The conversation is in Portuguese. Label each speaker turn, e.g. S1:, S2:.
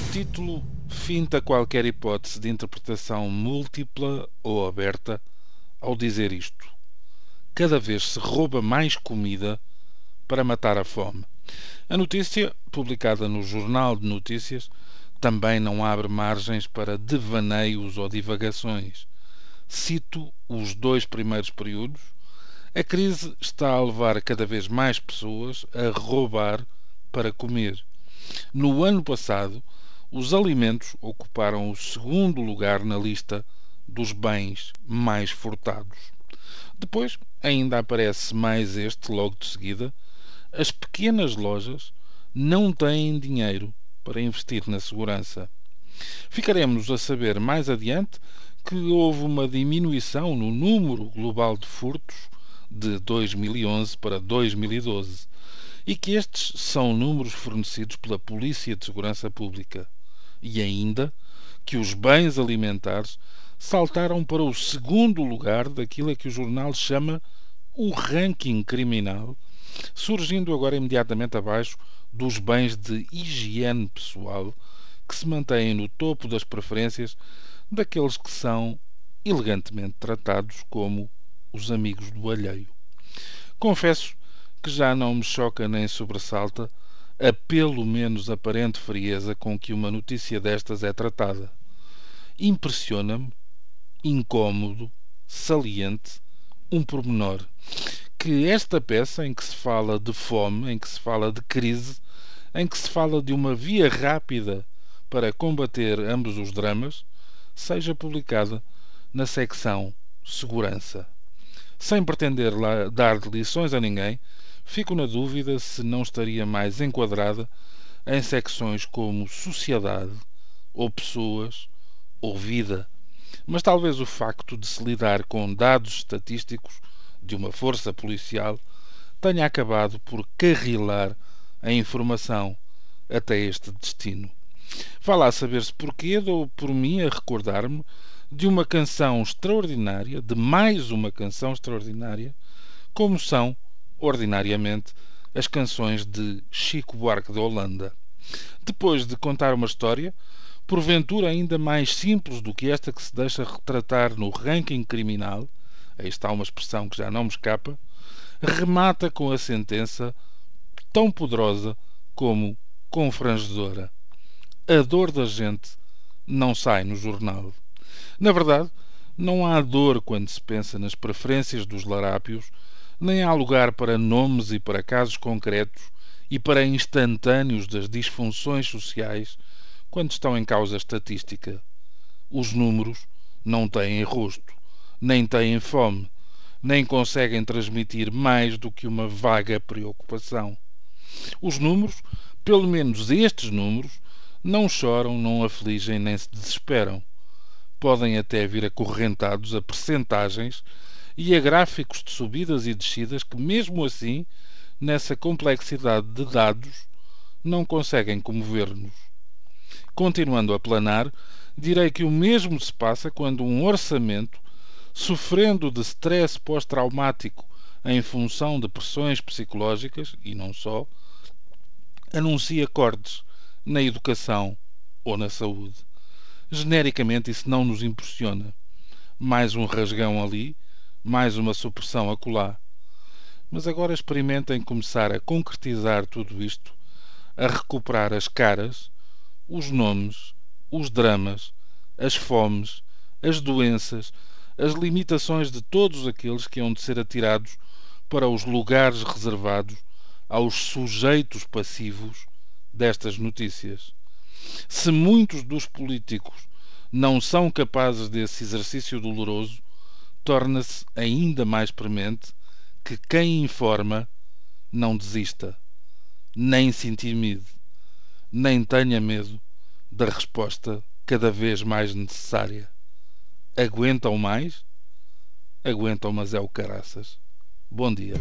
S1: título finta qualquer hipótese de interpretação múltipla ou aberta ao dizer isto. Cada vez se rouba mais comida para matar a fome. A notícia, publicada no Jornal de Notícias, também não abre margens para devaneios ou divagações. Cito os dois primeiros períodos. A crise está a levar cada vez mais pessoas a roubar para comer. No ano passado, os alimentos ocuparam o segundo lugar na lista dos bens mais furtados. Depois, ainda aparece mais este logo de seguida. As pequenas lojas não têm dinheiro para investir na segurança. Ficaremos a saber mais adiante que houve uma diminuição no número global de furtos de 2011 para 2012 e que estes são números fornecidos pela Polícia de Segurança Pública e ainda que os bens alimentares saltaram para o segundo lugar daquilo a que o jornal chama o ranking criminal, surgindo agora imediatamente abaixo dos bens de higiene pessoal que se mantêm no topo das preferências daqueles que são elegantemente tratados como os amigos do alheio. Confesso que já não me choca nem sobressalta a pelo menos aparente frieza com que uma notícia destas é tratada. Impressiona-me, incômodo, saliente, um pormenor. Que esta peça, em que se fala de fome, em que se fala de crise, em que se fala de uma via rápida para combater ambos os dramas, seja publicada na secção Segurança. Sem pretender dar lições a ninguém, fico na dúvida se não estaria mais enquadrada em secções como sociedade, ou pessoas, ou vida. Mas talvez o facto de se lidar com dados estatísticos de uma força policial tenha acabado por carrilar a informação até este destino. Vá lá saber-se porquê, dou por mim a recordar-me de uma canção extraordinária, de mais uma canção extraordinária, como são ordinariamente, as canções de Chico Buarque de Holanda. Depois de contar uma história, porventura ainda mais simples do que esta que se deixa retratar no ranking criminal, aí está uma expressão que já não me escapa, remata com a sentença tão poderosa como confrangedora. A dor da gente não sai no jornal. Na verdade, não há dor quando se pensa nas preferências dos larápios nem há lugar para nomes e para casos concretos e para instantâneos das disfunções sociais quando estão em causa estatística. Os números não têm rosto, nem têm fome, nem conseguem transmitir mais do que uma vaga preocupação. Os números, pelo menos estes números, não choram, não afligem nem se desesperam. Podem até vir acorrentados a percentagens e a gráficos de subidas e descidas que, mesmo assim, nessa complexidade de dados, não conseguem comover-nos. Continuando a planar, direi que o mesmo se passa quando um orçamento, sofrendo de stress pós-traumático em função de pressões psicológicas, e não só, anuncia cortes na educação ou na saúde. Genericamente, isso não nos impressiona. Mais um rasgão ali, mais uma supressão acolá. Mas agora experimentem começar a concretizar tudo isto, a recuperar as caras, os nomes, os dramas, as fomes, as doenças, as limitações de todos aqueles que hão de ser atirados para os lugares reservados aos sujeitos passivos destas notícias. Se muitos dos políticos não são capazes desse exercício doloroso, torna-se ainda mais premente que quem informa não desista, nem se intimide, nem tenha medo da resposta cada vez mais necessária. Aguentam mais? Aguentam, mas é o caraças. Bom dia.